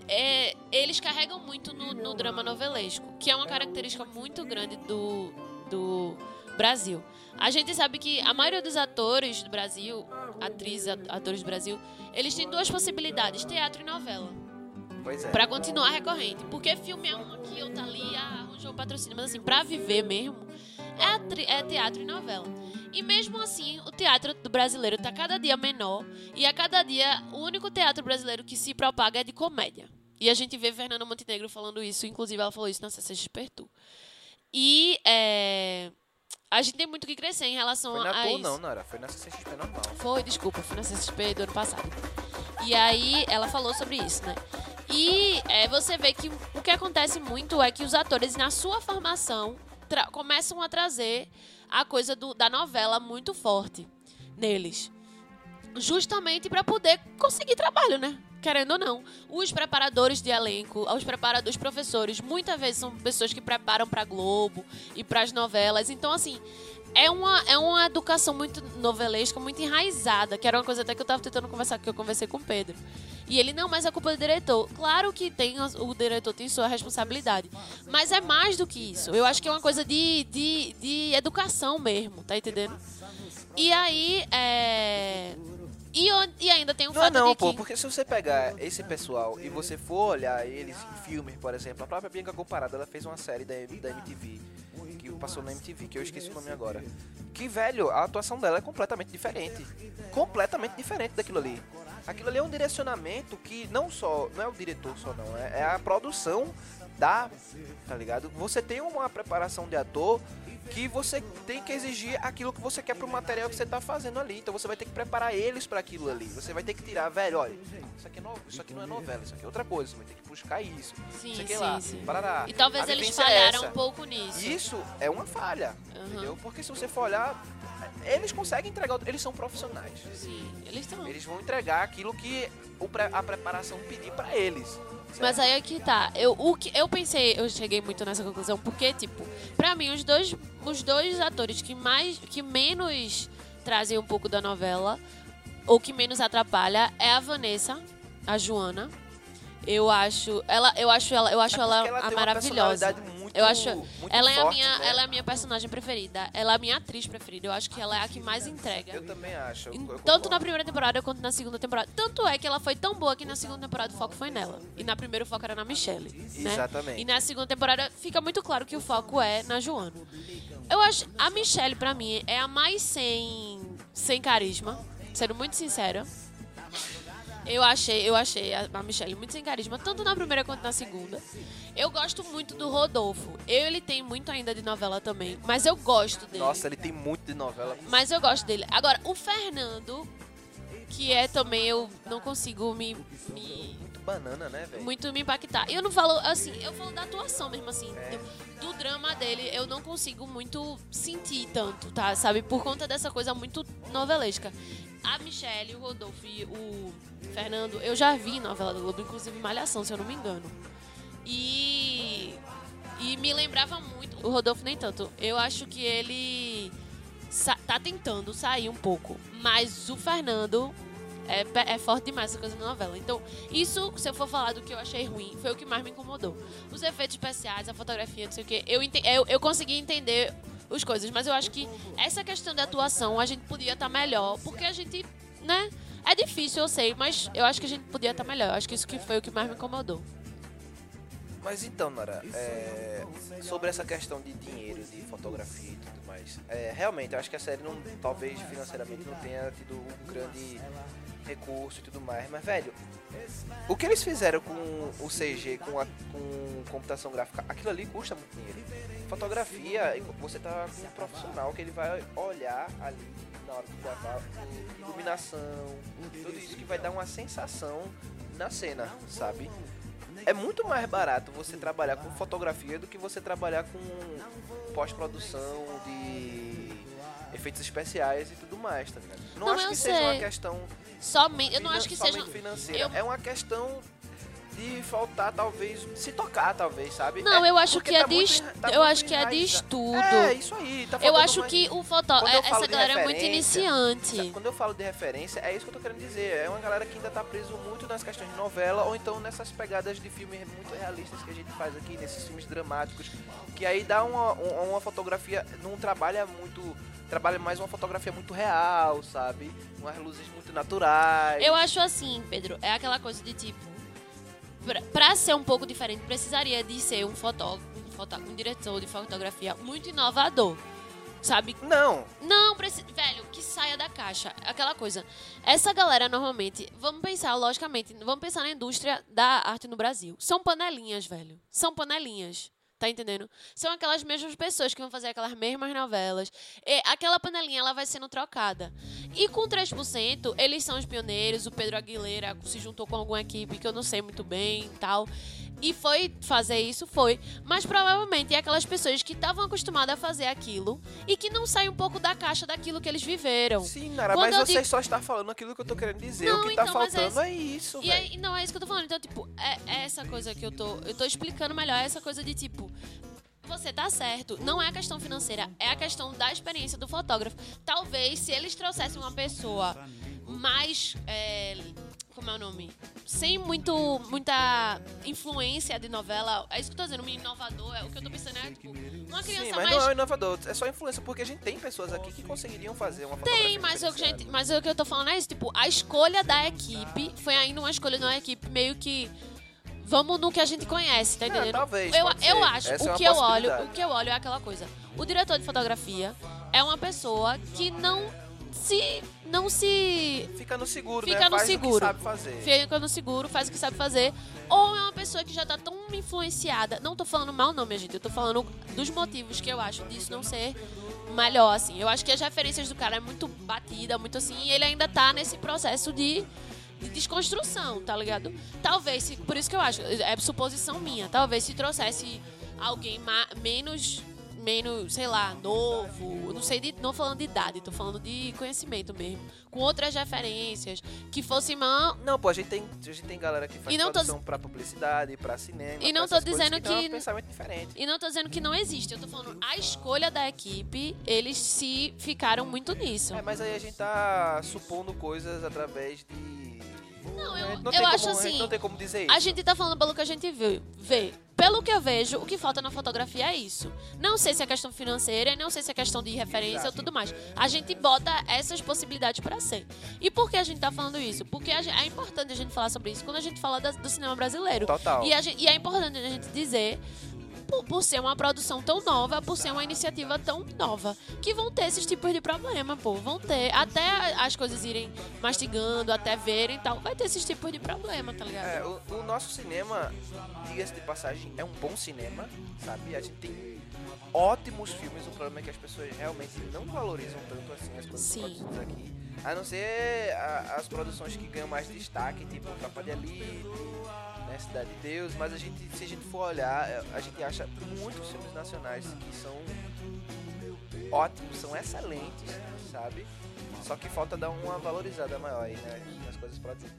é, eles carregam muito no, no drama novelesco, que é uma característica muito grande do, do Brasil. A gente sabe que a maioria dos atores do Brasil, atrizes, at- atores do Brasil, eles têm duas possibilidades, teatro e novela. Pois é. Pra continuar recorrente. Porque filme é um aqui, outro ali, ah, arranjou um patrocínio. Mas assim, pra viver mesmo, é, é teatro e novela. E mesmo assim, o teatro do brasileiro tá cada dia menor. E a cada dia, o único teatro brasileiro que se propaga é de comédia. E a gente vê Fernanda Montenegro falando isso. Inclusive, ela falou isso na CCXP Tour. E é, a gente tem muito que crescer em relação Foi a na tour, isso. não, Nara. Foi na CCXP normal. Foi, desculpa, foi na CCXP do ano passado. E aí ela falou sobre isso, né? E é, você vê que o que acontece muito é que os atores, na sua formação, começam a trazer a coisa do- da novela muito forte neles. Justamente para poder conseguir trabalho, né? Querendo ou não. Os preparadores de elenco, os preparadores, professores, muitas vezes são pessoas que preparam para Globo e para as novelas. Então, assim, é uma, é uma educação muito novelesca, muito enraizada, que era uma coisa até que eu tava tentando conversar, que eu conversei com o Pedro. E ele, não, mas é culpa do diretor. Claro que tem, o diretor tem sua responsabilidade. Mas é mais do que isso. Eu acho que é uma coisa de, de, de educação mesmo, tá entendendo? E aí, é... E, e ainda tem o Não, fato não, de pô, que... porque se você pegar esse pessoal e você for olhar eles em filmes, por exemplo, a própria Bianca Comparada, ela fez uma série da, da MTV, passou na MTV, que eu esqueci o nome agora. Que, velho, a atuação dela é completamente diferente. Completamente diferente daquilo ali. Aquilo ali é um direcionamento que não só, não é o diretor só não, é, é a produção da, tá ligado? Você tem uma preparação de ator que você tem que exigir aquilo que você quer pro material que você tá fazendo ali. Então você vai ter que preparar eles para aquilo ali. Você vai ter que tirar, velho, olha, isso aqui, é no- isso aqui não é novela, isso aqui é outra coisa. Você vai ter que buscar isso. Sim, isso aqui sim, lá, sim. parará. E talvez eles é falharam essa. um pouco nisso. Isso é uma falha, Aham. entendeu? Porque se você for olhar, eles conseguem entregar, eles são profissionais. Sim, eles estão... Eles vão entregar aquilo que a preparação pedir para eles. Mas aí é que tá. Eu, o que, eu pensei, eu cheguei muito nessa conclusão, porque, tipo, pra mim, os dois, os dois atores que mais. que menos trazem um pouco da novela, ou que menos atrapalha, é a Vanessa, a Joana. Eu acho. Ela, eu acho ela, eu acho É ela, ela a maravilhosa. Eu acho. ela é a forte, minha. né? Ela é a minha personagem preferida. Ela é a minha atriz preferida. Eu acho que ela é a que mais entrega. Eu também acho. eu- eu Tanto na primeira temporada quanto na segunda temporada. Tanto é que ela foi tão boa que na segunda temporada o foco foi nela. E na primeira o foco era na Michelle. Né? Exatamente. E na segunda temporada fica muito claro que o foco é na Joana. Eu acho. A Michelle, pra mim, é a mais sem, sem carisma. Sendo muito sincera. Eu achei, eu achei a Michelle muito sem carisma, tanto na primeira quanto na segunda. Eu gosto muito do Rodolfo. Ele tem muito ainda de novela também, mas eu gosto dele. Nossa, ele tem muito de novela. Mas eu gosto dele. Agora, o Fernando, que é também, eu não consigo me, me- Muito banana, né, velho? muito me impactar. E eu não falo, assim, eu falo da atuação mesmo, assim. Do, do drama dele, eu não consigo muito sentir tanto, tá? Sabe? Por conta dessa coisa muito novelesca. A Michelle, o Rodolfo e o Fernando, eu já vi novela do Globo, inclusive Malhação, se eu não me engano. E. E me lembrava muito. O Rodolfo nem tanto. Eu acho que ele tá tentando sair um pouco. Mas o Fernando é, é forte demais essa coisa da novela. Então, isso, se eu for falar do que eu achei ruim, foi o que mais me incomodou. Os efeitos especiais, a fotografia, não sei o quê. Eu, eu, eu consegui entender as coisas, mas eu acho que essa questão da atuação a gente podia estar melhor, porque a gente, né? É difícil, eu sei, mas eu acho que a gente podia estar melhor. Eu acho que isso que foi o que mais me incomodou. Mas então, Nara, é, sobre essa questão de dinheiro, de fotografia e tudo mais, é, realmente, eu acho que a série não, talvez financeiramente não tenha tido um grande recurso e tudo mais, mas velho, o que eles fizeram com o CG, com a com computação gráfica, aquilo ali custa muito dinheiro. Fotografia, você tá com um profissional que ele vai olhar ali na hora de gravar, iluminação, tudo isso que vai dar uma sensação na cena, sabe? é muito mais barato você trabalhar com fotografia do que você trabalhar com pós-produção de efeitos especiais e tudo mais, tá ligado? Não, Não, acho que seja uma sei. questão Somente, eu não acho que seja. financeira. eu- É uma questão de faltar, talvez, se tocar, talvez, sabe? Não, É, eu acho que é tá de muito es- enra- tá eu acho que é de estudo. É, isso aí. Tá Eu acho mais- que o falo Essa de galera é muito iniciante. Quando eu falo de referência, é isso que eu tô querendo dizer. É uma galera que ainda tá preso muito nas questões de novela, ou então nessas pegadas de filmes muito realistas que a gente faz aqui, nesses filmes dramáticos, que aí dá uma, uma, uma fotografia, não trabalha muito, trabalha mais uma fotografia muito real, sabe? Umas luzes muito naturais. Eu acho assim, Pedro, é aquela coisa de tipo. Pra, pra ser um pouco diferente, precisaria de ser um fotógrafo, um, foto, um diretor de fotografia muito inovador. Sabe? Não, Não, preci- velho, que saia da caixa. Aquela coisa. Essa galera normalmente, vamos pensar logicamente, vamos pensar na indústria da arte no Brasil. São panelinhas, velho. São panelinhas. Tá entendendo? São aquelas mesmas pessoas que vão fazer aquelas mesmas novelas. E aquela panelinha ela vai sendo trocada. E com 3%, eles são os pioneiros. O Pedro Aguilera se juntou com alguma equipe que eu não sei muito bem e tal. E foi fazer isso, foi. Mas provavelmente é aquelas pessoas que estavam acostumadas a fazer aquilo e que não saem um pouco da caixa daquilo que eles viveram. sim, Nara, Quando mas você digo- só está falando aquilo que eu tô querendo dizer. Não, o que tá então, mas é faltando é isso, E velho. aí, não, é isso que eu tô falando. Então, tipo, é, é essa coisa que eu tô. Eu tô explicando melhor, é essa coisa de tipo. Você tá certo. Não é a questão financeira, é a questão da experiência do fotógrafo. Talvez se eles trouxessem uma pessoa mais. é, como é o nome? Sem muito, muita influência de novela. É isso que eu tô dizendo, um inovador. É, o que eu tô pensando é, tipo, uma criança Sim, mas mais. não é inovador, é só influência, porque a gente tem pessoas aqui que conseguiriam fazer uma fotografia Tem, mas o, gente, mas o que eu tô falando é isso, tipo, a escolha da equipe foi ainda uma escolha de uma equipe meio que vamos no que a gente conhece, tá É, entendendo? talvez, eu, eu acho, Essa é o uma que eu olho, o que eu olho é aquela coisa. O diretor de fotografia é uma pessoa que não se não se Fica no seguro, Fica né? no Faz seguro. o que sabe fazer. fica no seguro, faz o que sabe fazer, ou é uma pessoa que já tá tão influenciada. Não tô falando mal, não, minha gente. Eu tô falando dos motivos que eu acho disso não ser melhor, assim. Eu acho que as referências do cara é muito batida, muito assim, e ele ainda tá nesse processo de, de desconstrução, tá ligado? Talvez, se- por isso que eu acho, é suposição minha, talvez se trouxesse alguém menos. Menos, sei lá, novo, não sei, de, não falando de idade, tô falando de conhecimento mesmo. Com outras referências, que fosse uma, Não, pô, a gente tem, a gente tem galera que faz E não tô produção pra publicidade, pra cinema. E não pra tô dizendo tem que- um pensamento diferente. E não tô dizendo que não existe, eu tô falando a escolha da equipe, eles se ficaram muito nisso. É, mas aí a gente tá supondo coisas através de. Não, eu, não eu acho como, assim. Não tem como dizer isso. A gente tá falando pelo que a gente vê, vê. Pelo que eu vejo, o que falta na fotografia é isso. Não sei se é questão financeira, não sei se é questão de referência ou tudo mais. A gente bota essas possibilidades pra ser. E por que a gente tá falando isso? Porque gente- é importante a gente falar sobre isso quando a gente fala da- do cinema brasileiro. Total. E, gente- e é importante a gente dizer, por, por ser uma produção tão nova, por ser uma iniciativa tão nova, que vão ter esses tipos de problema, pô. Vão ter. Até as coisas irem mastigando, até verem e tal, vai ter esses tipos de problema, tá ligado? É, o, o nosso cinema, diga-se de passagem, é um bom cinema, sabe? A gente tem ótimos filmes, o problema é que as pessoas realmente não valorizam tanto assim as produzidas aqui. A não ser a- as produções que ganham mais destaque, tipo Tropa de Elite, né, Cidade de Deus, mas a gente, se a gente for olhar, é, a gente acha muitos filmes nacionais que são ótimos, são excelentes, sabe? Só que falta dar uma valorizada maior aí, né, nas coisas produzidas.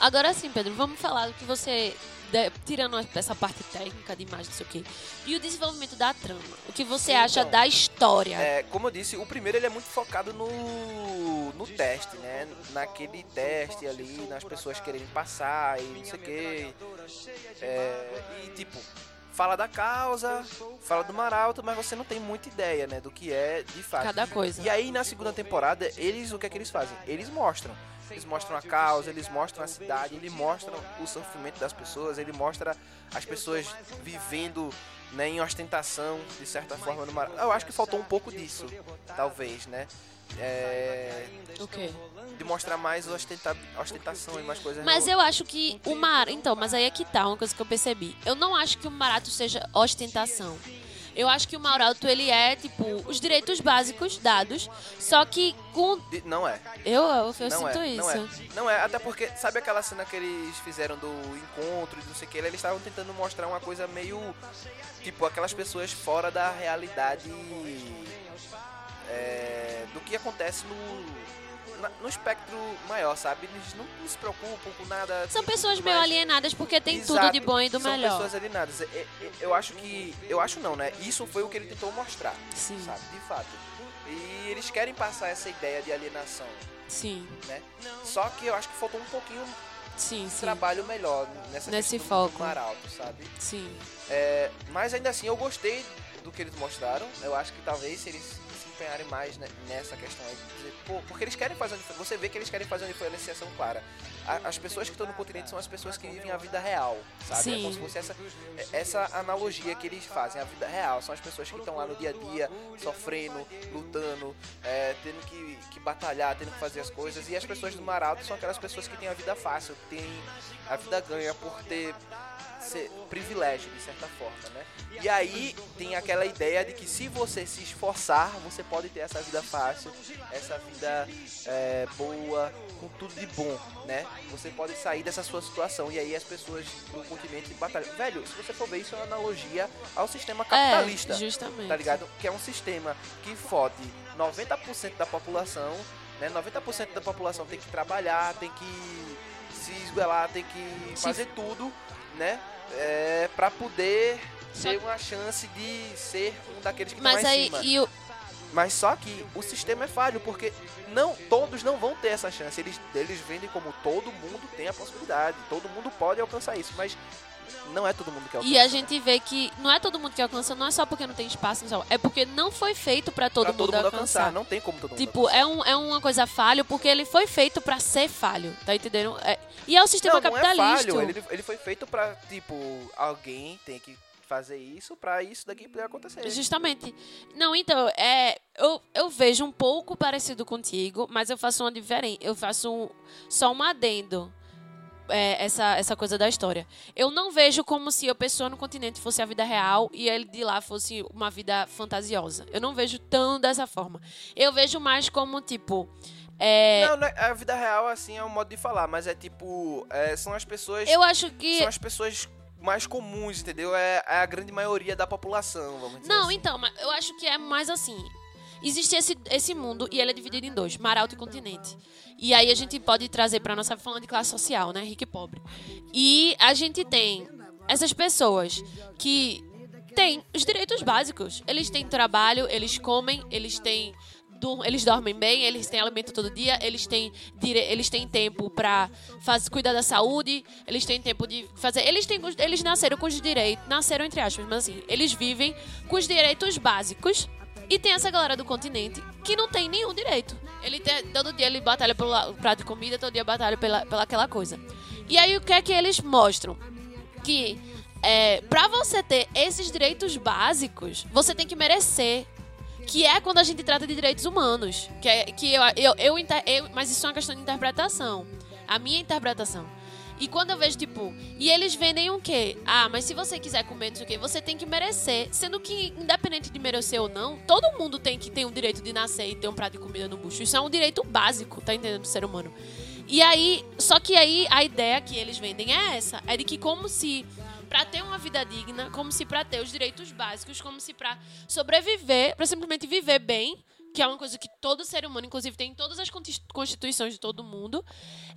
Agora sim, Pedro, vamos falar do que você. De- tirando essa parte técnica de imagem, não sei o quê. E o desenvolvimento da trama. O que você Sim, acha então. da história? É, como eu disse, o primeiro ele é muito focado no, no teste, né? Naquele teste ali, nas pessoas quererem passar e não sei o quê. É, e tipo, fala da causa, fala do Maralto, mas você não tem muita ideia, né? Do que é de fato. Cada coisa. E aí na segunda temporada, eles o que é que eles fazem? Eles mostram. Eles mostram a causa, eles mostram a cidade, eles mostram o sofrimento das pessoas, ele mostra as pessoas vivendo né, em ostentação, de certa forma, no mar. Eu acho que faltou um pouco disso, talvez, né? É, O quê? de mostrar mais ostenta, ostentação e mais coisas. Mas eu acho que o mar. Então, mas aí é que tá uma coisa que eu percebi. Eu não acho que o Marato seja ostentação. Eu acho que o Mauralto, ele é, tipo, os direitos básicos dados, só que com... Não é. Eu, eu, eu sinto é, isso. Não é. Não é, até porque, sabe aquela cena que eles fizeram do encontro e não sei o que, eles estavam tentando mostrar uma coisa meio. Tipo, aquelas pessoas fora da realidade. é, do que acontece no. No espectro maior, sabe? Eles não, não se preocupam com nada. São pessoas tudo meio alienadas porque tem tudo Exato. de bom e do São melhor. pessoas alienadas. E- e- Eu acho que. Eu acho não, né? Isso foi o que ele tentou mostrar, Sim, sabe? De fato. E eles querem passar essa ideia de alienação, sim, né? Só que eu acho que faltou um pouquinho sim, de sim. trabalho melhor nessa Nesse foco. do mar alto, sabe? Sim. É, mas ainda assim, eu gostei do que eles mostraram. Eu acho que talvez se eles empenharem mais nessa questão aí, dizer, pô, porque eles querem fazer Você vê que eles querem fazer uma diferenciação clara. A- as pessoas que estão no continente são as pessoas que vivem a vida real, sabe? É Sim. como se fosse essa, essa analogia que eles fazem, a vida real. São as pessoas que estão lá no dia a dia, sofrendo, lutando, é, tendo que, que batalhar, tendo que fazer as coisas. E as pessoas do Mar Alto são aquelas pessoas que têm a vida fácil, que têm a vida ganha por ter ser privilégio, de certa forma, né? E aí tem aquela ideia de que se você se esforçar, você pode ter essa vida fácil, essa vida é, boa, com tudo de bom, né? Você pode sair dessa sua situação e aí as pessoas do continente batalham. Velho, se você for ver isso é uma analogia ao sistema capitalista É, justamente. tá ligado? Que é um sistema que fode 90% da população, né? 90% da população tem que trabalhar, tem que se esguelar, tem que fazer tudo, né? É, pra poder ter uma chance de ser um daqueles que em aí, cima. e o, Mas só que o sistema é falho, porque não todos não vão ter essa chance. Eles, eles vendem como todo mundo tem a possibilidade, todo mundo pode alcançar isso, mas não é todo mundo que alcança. e a gente vê que não é todo mundo que alcança, não é só porque não tem espaço, não, é porque não foi feito pra todo, pra todo mundo alcançar. não tem como todo mundo Tipo, é, um, é uma coisa falho porque ele foi feito pra ser falho, tá entendendo? É- e é o sistema não, não é capitalista. falho. Ele, ele foi feito pra, tipo, alguém tem que fazer isso pra isso daqui poder acontecer. Justamente. Não, então, é, eu, eu vejo um pouco parecido contigo, mas eu faço uma diferente. Eu faço um, só um adendo. É, essa, essa coisa da história. Eu não vejo como se a pessoa no continente fosse a vida real e ele de lá fosse uma vida fantasiosa. Eu não vejo tão dessa forma. Eu vejo mais como, tipo. é, Não, é- a vida real, assim, é um modo de falar, mas é tipo, é, são as pessoas. eu acho que. São as pessoas mais comuns, entendeu? É, é a grande maioria da população, vamos dizer Não, assim. então, mas eu acho que é mais assim. Existe esse, esse mundo e ele é dividido em dois, mar alto e continente. E aí a gente pode trazer para nossa falando de classe social, né, rico e pobre. E a gente tem essas pessoas que têm os direitos básicos. Eles têm trabalho, eles comem, eles têm eles dormem bem, eles têm alimento todo dia, eles têm, eles têm tempo pra faz, cuidar da saúde, eles têm tempo de fazer. Eles, têm, eles nasceram com os direitos. Nasceram entre aspas, mas assim, eles vivem com os direitos básicos. E tem essa galera do continente que não tem nenhum direito. Ele tem, todo dia ele batalha pelo prato de comida, todo dia batalha pela, pela aquela coisa. E aí o que é que eles mostram? Que é, para você ter esses direitos básicos, você tem que merecer. Que é quando a gente trata de direitos humanos. Que, é, que eu, eu, eu, eu- Mas isso é uma questão de interpretação. A minha interpretação. E quando eu vejo, tipo, e eles vendem um quê? Ah, mas se você quiser comer não sei o quê, você tem que merecer. Sendo que, independente de merecer ou não, todo mundo tem que ter o direito de nascer e ter um prato de comida no bucho. Isso é um direito básico, tá entendendo, do ser humano. E aí, só que aí a ideia que eles vendem é essa: é de que, como se pra ter uma vida digna, como se pra ter os direitos básicos, como se pra sobreviver, pra simplesmente viver bem, que é uma coisa que todo ser humano, inclusive, tem em todas as consti- constituições de todo mundo,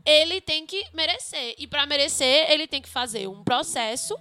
ele tem que merecer. E pra merecer, ele tem que fazer um processo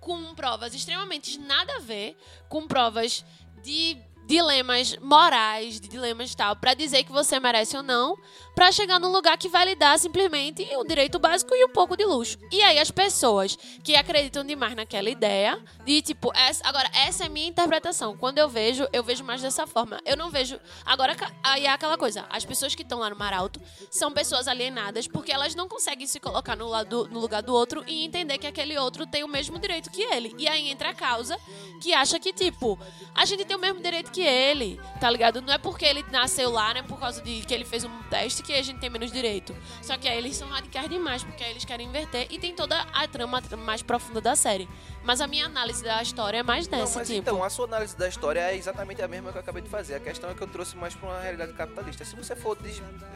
com provas extremamente nada a ver, com provas de dilemas morais, de dilemas tal, pra dizer que você merece ou não, pra chegar num lugar que vai lhe dar simplesmente o direito básico e um pouco de luxo. E aí as pessoas que acreditam demais naquela ideia, de tipo, essa, agora essa é minha interpretação. Quando eu vejo, eu vejo mais dessa forma. Eu não vejo, agora aí é aquela coisa, as pessoas que estão lá no Mar Alto são pessoas alienadas porque elas não conseguem se colocar no, lado, no lugar do outro e entender que aquele outro tem o mesmo direito que ele. E aí entra a causa que acha que, tipo, a gente tem o mesmo direito que que ele, tá ligado? Não é porque ele nasceu lá, né? Por causa de que ele fez um teste que a gente tem menos direito. Só que aí eles são radicais demais, porque aí eles querem inverter e tem toda a trama, mais profunda da série. Mas a minha análise da história é mais Não, dessa, mas tipo. então, a sua análise da história é exatamente a mesma que eu acabei de fazer. A questão é que eu trouxe mais pra uma realidade capitalista. Se você for,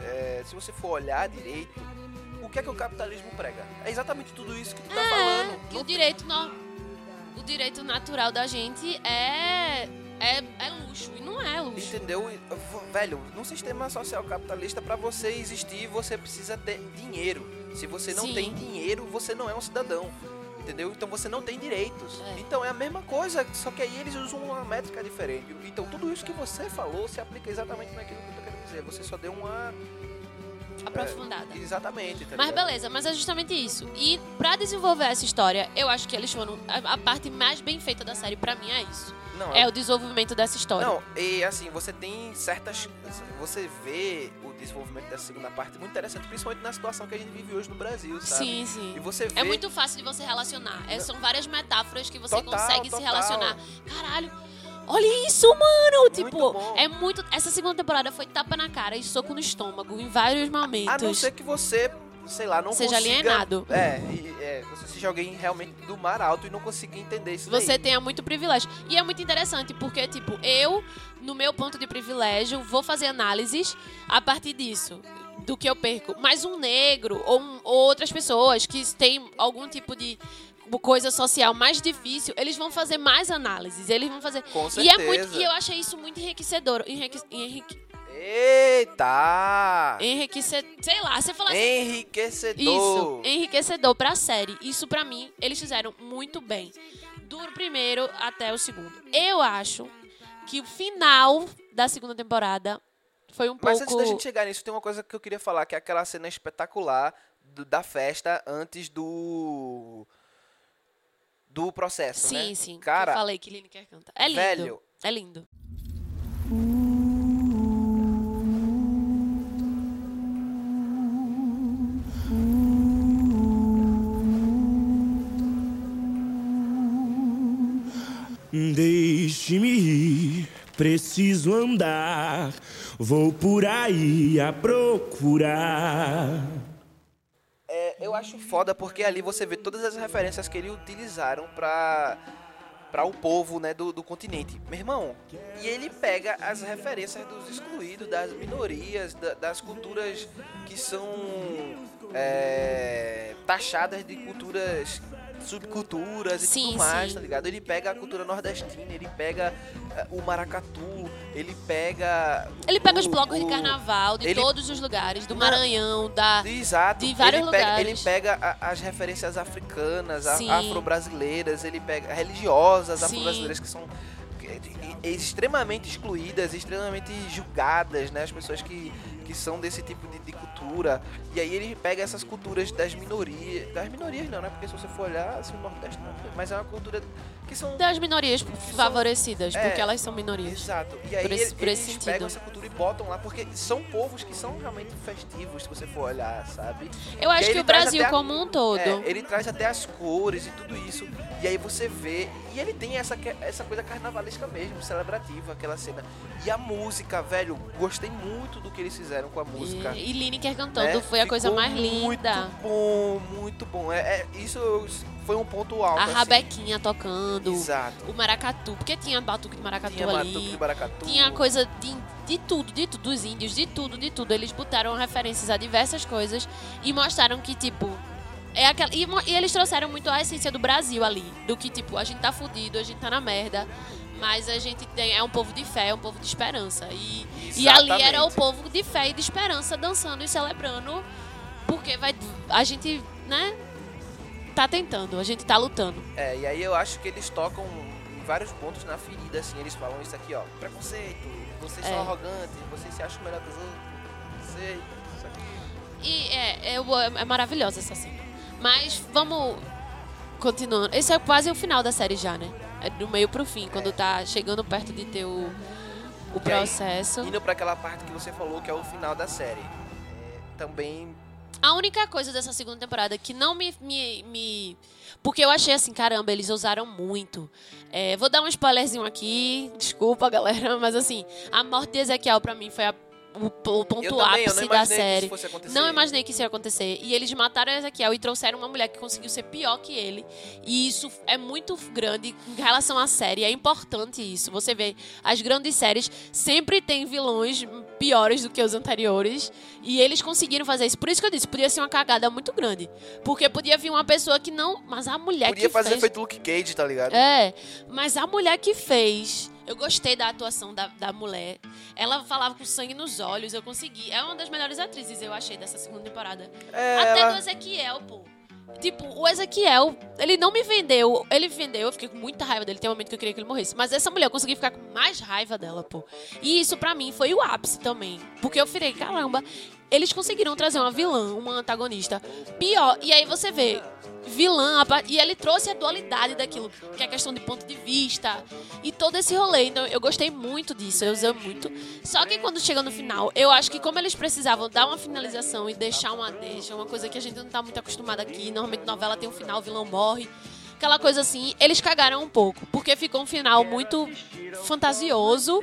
é, se você for olhar direito, o que é que o capitalismo prega? É exatamente tudo isso que tu tá falando. que Não o direito no- o direito natural da gente é é, é luxo e não é luxo. Entendeu? Velho, num sistema social capitalista, pra você existir, você precisa ter dinheiro. Se você não Sim. tem dinheiro, você não é um cidadão. Entendeu? Então você não tem direitos. É. Então é a mesma coisa, só que aí eles usam uma métrica diferente. Então tudo isso que você falou se aplica exatamente naquilo que eu tô querendo dizer. Você só deu uma. Aprofundada. Exatamente. Tá Mas beleza, mas é justamente isso. E pra desenvolver essa história, eu acho que eles foram a, a parte mais bem feita da série pra mim é isso. Não, É o desenvolvimento dessa história. Não, e assim, você tem certas. Você vê o desenvolvimento dessa segunda parte muito interessante, principalmente na situação que a gente vive hoje no Brasil, sabe? sim, sim. E você vê. É muito fácil de você relacionar. É, são várias metáforas que você Total, consegue se total. relacionar. Caralho, olha isso, mano! tipo, bom. é muito. Essa segunda temporada foi tapa na cara e soco no estômago em vários momentos. A não ser que você, sei lá, não Seja consiga... alienado. É, é, você seja alguém realmente do mar alto e não consiga entender isso Você daí. tenha muito privilégio. E é muito interessante, porque, tipo, eu, no meu ponto de privilégio, vou fazer análises a partir disso. Do que eu perco. Mas um negro ou, um- ou outras pessoas que têm algum tipo de coisa social mais difícil, eles vão fazer mais análises. Eles vão fazer. Com E, é muito, certeza. e eu achei isso muito enriquecedor. Enrique, enrique, Eita! enriquecedor. Sei lá, você fala assim. Enriquecedor! Isso, enriquecedor pra série. Isso pra mim, eles fizeram muito bem. Do primeiro até o segundo. Eu acho que o final da segunda temporada foi um Mas pouco. antes da gente chegar nisso, tem uma coisa que eu queria falar, que é aquela cena espetacular do- da festa antes do. Do processo, Sim, né? sim. Cara, eu falei que Lineker canta. É lindo. velho, É lindo. Deixe-me ir, preciso andar, vou por aí a procurar. Eu acho foda porque ali você vê todas as referências que eles utilizaram pra, pra o povo né, do, do continente. Meu irmão, e ele pega as referências dos excluídos, das minorias, da- das culturas que são é, taxadas de culturas subculturas e Sim, tudo mais, sim. tá ligado? Ele pega a cultura nordestina, ele pega é, o maracatu, ele pega Ele pega os o- blocos de o- carnaval de ele- todos os lugares, do. Maranhão, da. Exato. de vários ele pega, lugares. Ele pega a- as referências africanas, afro-brasileiras, ele pega religiosas afro-brasileiras que são e- extremamente excluídas, extremamente julgadas, né? As pessoas que, que são desse tipo de, de cultura. E aí ele pega essas culturas das minorias. Das minorias não, né? Porque se você for olhar, assim, o Nordeste não é, mas é uma cultura que são Das minorias favorecidas, É. porque elas são minorias. Exato. E aí Por esse- por eles sentido. pegam essa cultura e botam lá, porque são povos que são realmente festivos, se você for olhar, sabe? Eu acho que o Brasil a- como um todo. É, ele traz até as cores e tudo isso. E aí você vê. E ele tem essa, essa coisa carnavalesca mesmo, celebrativa, aquela cena. E a música, velho, gostei muito do que eles fizeram com a música. E, e Lineker cantando né? foi a coisa Ficou mais linda. Muito bom, muito bom. É, é- isso foi um ponto alto. A assim. Rabequinha tocando. Exato. O maracatu, porque tinha batuque de maracatu Tinha ali. Matuque de Baracatu. Tinha coisa de, de tudo, de tudo, dos índios, de tudo, de tudo. Eles botaram referências a diversas coisas e mostraram que, tipo. É aquela, e, e eles trouxeram muito a essência do Brasil ali. Do que, tipo, a gente tá fudido, a gente tá na merda. Mas a gente tem, é um povo de fé, é um povo de esperança. E, e ali era o povo de fé e de esperança dançando e celebrando. Porque vai. A gente, né? Tá tentando, a gente tá lutando. É, e aí eu acho que eles tocam em vários pontos na ferida, assim, eles falam isso aqui, ó, preconceito, vocês É. são arrogantes, vocês se acham melhor que os outros, sei, isso aqui. E é, é, é maravilhosa essa cena. Mas vamos continuando. Esse é quase o final da série já, né? É do meio pro fim, quando tá chegando perto de ter o, o E aí, processo. Indo pra aquela parte que você falou que é o final da série. É, também A única coisa dessa segunda temporada que não me. me, me- porque eu achei assim, caramba, eles usaram muito. É, vou dar um spoilerzinho aqui, desculpa, galera, mas assim, a morte de Ezequiel pra mim foi a- o, o ponto Eu também, eu ápice não da série. isso fosse acontecer. Não imaginei que isso ia acontecer. E eles mataram Ezequiel e trouxeram uma mulher que conseguiu ser pior que ele. E isso é muito grande em relação à série. É importante isso. Você vê, as grandes séries sempre tem vilões piores do que os anteriores. E eles conseguiram fazer isso. Por isso que eu disse, podia ser uma cagada muito grande. Porque podia vir uma pessoa que não. Mas a mulher Podia que fazer fez. feito Luke Cage, tá ligado? É, mas a mulher que fez. Eu gostei da atuação da, da mulher. Ela falava com sangue nos olhos, eu consegui. É uma das melhores atrizes, eu achei, dessa segunda temporada. É, Até ela- do Ezequiel, pô. Tipo, o Ezequiel, ele não me vendeu. Ele vendeu, eu fiquei com muita raiva dele. Tem um momento que eu queria que ele morresse. Mas essa mulher, eu consegui ficar com mais raiva dela, pô. E isso pra mim foi o ápice também. Porque eu fiquei, caramba, eles conseguiram trazer uma vilã, uma antagonista pior. E aí você vê, vilã, e ele trouxe a dualidade daquilo, que é a questão de ponto de vista e todo esse rolê. Então eu gostei muito disso, eu usei muito. Só que quando chega no final, eu acho que como eles precisavam dar uma finalização e deixar uma deixa, uma coisa que a gente não tá muito acostumado aqui, normalmente novela tem um final, o vilão morre. Aquela coisa assim, eles cagaram um pouco, porque ficou um final muito fantasioso.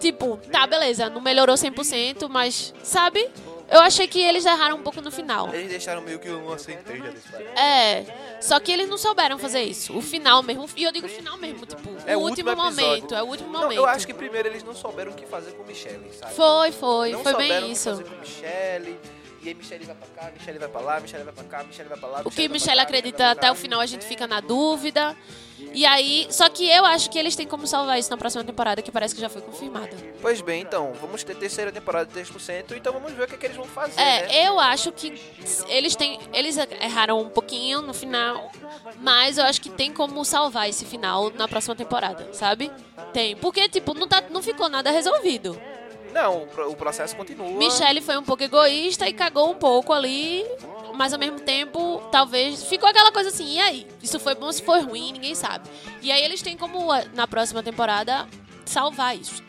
Tipo, tá, beleza, não melhorou 100%, mas, sabe? Eu achei que eles erraram um pouco no final. Eles deixaram meio que uma centelha desse cara. É, só que eles não souberam fazer isso. O final mesmo, e eu digo final mesmo, tipo, É o o último, último momento, é o último Não, momento. eu acho que primeiro eles não souberam o que fazer com Michelle, sabe? Foi, foi, não foi souberam bem o que isso. fazer com Michelle. E aí Michelle vai pra cá, Michelle vai pra lá, Michelle vai pra cá, Michelle vai pra lá. O que Michelle cá, acredita Michelle vai até o final a gente fica na dúvida. E aí, só que eu acho que eles têm como salvar isso na próxima temporada, que parece que já foi confirmada. Pois bem, então, vamos ter terceira temporada de 3%, então vamos ver o que, é que eles vão fazer, É, né? eu acho que eles têm. Eles erraram um pouquinho no final, mas eu acho que tem como salvar esse final na próxima temporada, sabe? Tem. Porque, tipo, não, tá, não ficou nada resolvido. Não, o pro- o processo continua. Michelle foi um pouco egoísta e cagou um pouco ali, mas ao mesmo tempo, talvez. Ficou aquela coisa assim, e aí? Isso foi bom, se foi ruim, ninguém sabe. E aí eles têm como, na próxima temporada, salvar isso.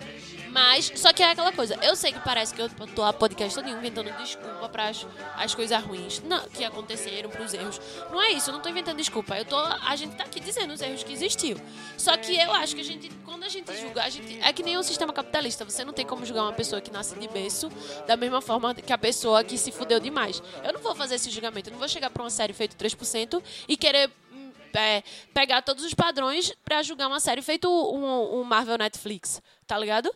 Mas, só que é aquela coisa, eu sei que parece que eu tô a podcast todo inventando desculpa para as, as coisas ruins não, que aconteceram, pros erros. Não é isso, eu não tô inventando desculpa. Eu tô, a gente tá aqui dizendo os erros que existiu. Só que eu acho que a gente, quando a gente julga, a gente, é que nem o sistema capitalista. Você não tem como julgar uma pessoa que nasce de berço da mesma forma que a pessoa que se fudeu demais. Eu não vou fazer esse julgamento. Eu não vou chegar pra uma série feito 3% e querer hum, é, pegar todos os padrões pra julgar uma série feito um, um Marvel Netflix, tá ligado?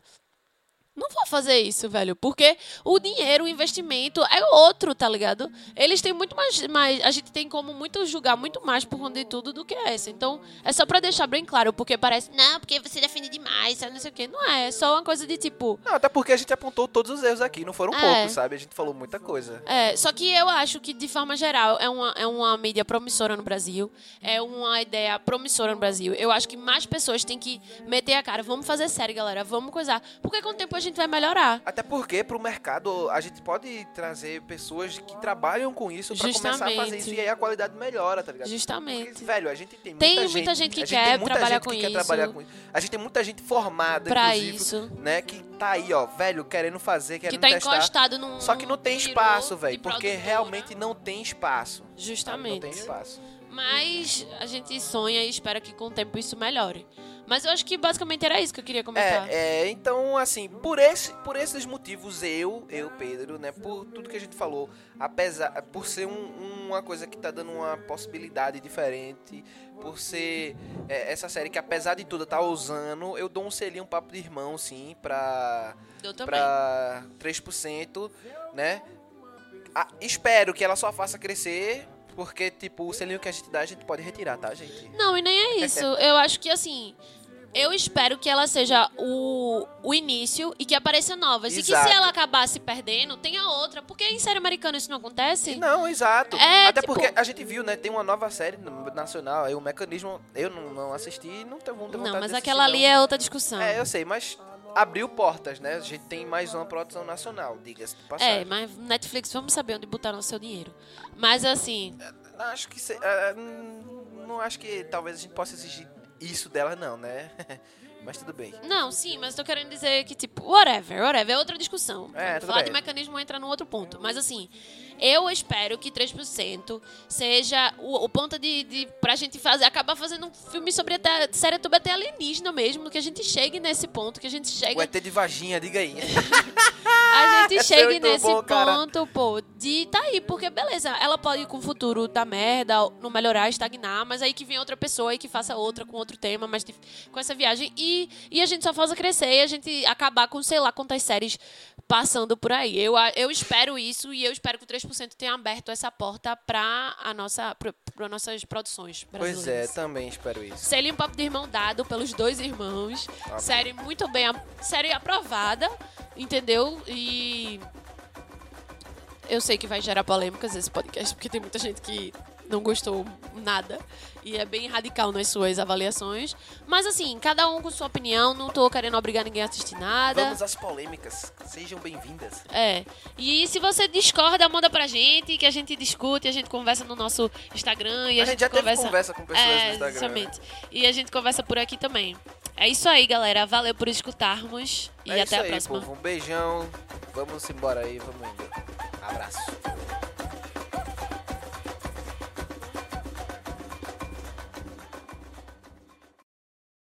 Não vou fazer isso, velho, porque o dinheiro, o investimento é outro, tá ligado? Eles têm muito mais, mais. A gente tem como muito julgar muito mais por conta de tudo do que essa. Então, é só pra deixar bem claro, porque parece, não, porque você defende demais, sabe, não sei o quê. Não é, é só uma coisa de tipo. Não, até porque a gente apontou todos os erros aqui, não foram É. poucos, sabe? A gente falou muita coisa. É, só que eu acho que, de forma geral, é uma, é uma mídia promissora no Brasil. É uma ideia promissora no Brasil. Eu acho que mais pessoas têm que meter a cara. Vamos fazer série, galera. Vamos coisar. Porque com o tempo a gente vai melhorar. Até porque pro mercado a gente pode trazer pessoas que trabalham com isso pra começar a fazer Justamente. isso e aí a qualidade melhora, tá ligado? Justamente. Porque, velho, a gente tem muita Tem gente, muita gente que gente quer trabalhar gente com que quer isso. trabalhar com isso. A gente tem muita gente formada, inclusive, isso. né, que tá aí, ó, velho, querendo fazer, Que querendo tá testar. encostado num. Só que não tem espaço, velho, porque realmente não tem espaço. sabe? Não Justamente. tem espaço. Mas a gente sonha e espera que com o tempo isso melhore. Mas eu acho que basicamente era isso que eu queria comentar. É, é, então, assim, por, esse, por esses motivos, eu, eu, Pedro, né, por tudo que a gente falou, apesar, por ser um- uma coisa que tá dando uma possibilidade diferente, por ser é, essa série que, apesar de tudo, tá usando, eu dou um selinho, um papo de irmão, sim, pra, Eu também. pra 3%, né? Ah, espero que ela só faça crescer, porque, tipo, o selinho que a gente dá, a gente pode retirar, tá, gente? Não, e nem é isso. Eu acho que assim. Eu espero que ela seja o, o início e que apareça novas. E que Exato. se ela acabar se perdendo, tenha outra. Porque em série americana isso não acontece. Não, exato. É, Até tipo- porque a gente viu, né? Tem uma nova série nacional, aí o mecanismo. Eu não, não assisti e não tenho vontade Não, mas de aquela assistir, ali não. é outra discussão. É, eu sei, mas abriu portas, né? A gente tem mais uma produção nacional, diga-se de passagem. É, mas Netflix, vamos saber onde botaram o seu dinheiro. Mas assim, Não, Acho que. se- hum, não acho que talvez a gente possa exigir isso dela, não, né? mas tudo bem. Não, sim, mas tô querendo dizer que, tipo, whatever, whatever, é outra discussão. É, Falar bem. de mecanismo entra num outro ponto. Mas assim, eu espero que 3% seja o, o ponto de, de. pra gente fazer, acabar fazendo um filme sobre até, série sobre até alienígena mesmo, que a gente chegue nesse ponto, que a gente chegue. O ET de vaginha, diga aí. a gente Essa é chegue nesse bom, ponto, pô, de tá aí, porque beleza, ela pode com o futuro dar merda, não melhorar, estagnar, mas aí que vem outra pessoa e que faça outra com outro tema, mas com essa viagem e, e a gente só faz crescer e a gente acabar com sei lá quantas séries passando por aí. Eu, eu espero isso e eu espero que o 3% tenha aberto essa porta pra a nossa para nossas produções pois é, brasileiras. também espero isso. Seria um papo de irmão dado pelos dois irmãos. Série muito bem. Série aprovada, entendeu? E. Eu sei que vai gerar polêmicas esse podcast, porque tem muita gente que não gostou nada. E é bem radical nas suas avaliações. Mas assim, cada um com sua opinião. Não tô querendo obrigar ninguém a assistir nada. Vamos às polêmicas. Sejam bem-vindas. É. E se você discorda, manda pra gente, que a gente discute, a gente conversa no nosso Instagram e a, A gente já teve conversa... conversa com pessoas é, no Instagram, Exatamente. E a gente conversa por aqui também. É isso aí, galera. Valeu por escutarmos e é até isso a aí, próxima. povo. Um beijão. Vamos embora aí, vamos indo. Abraço.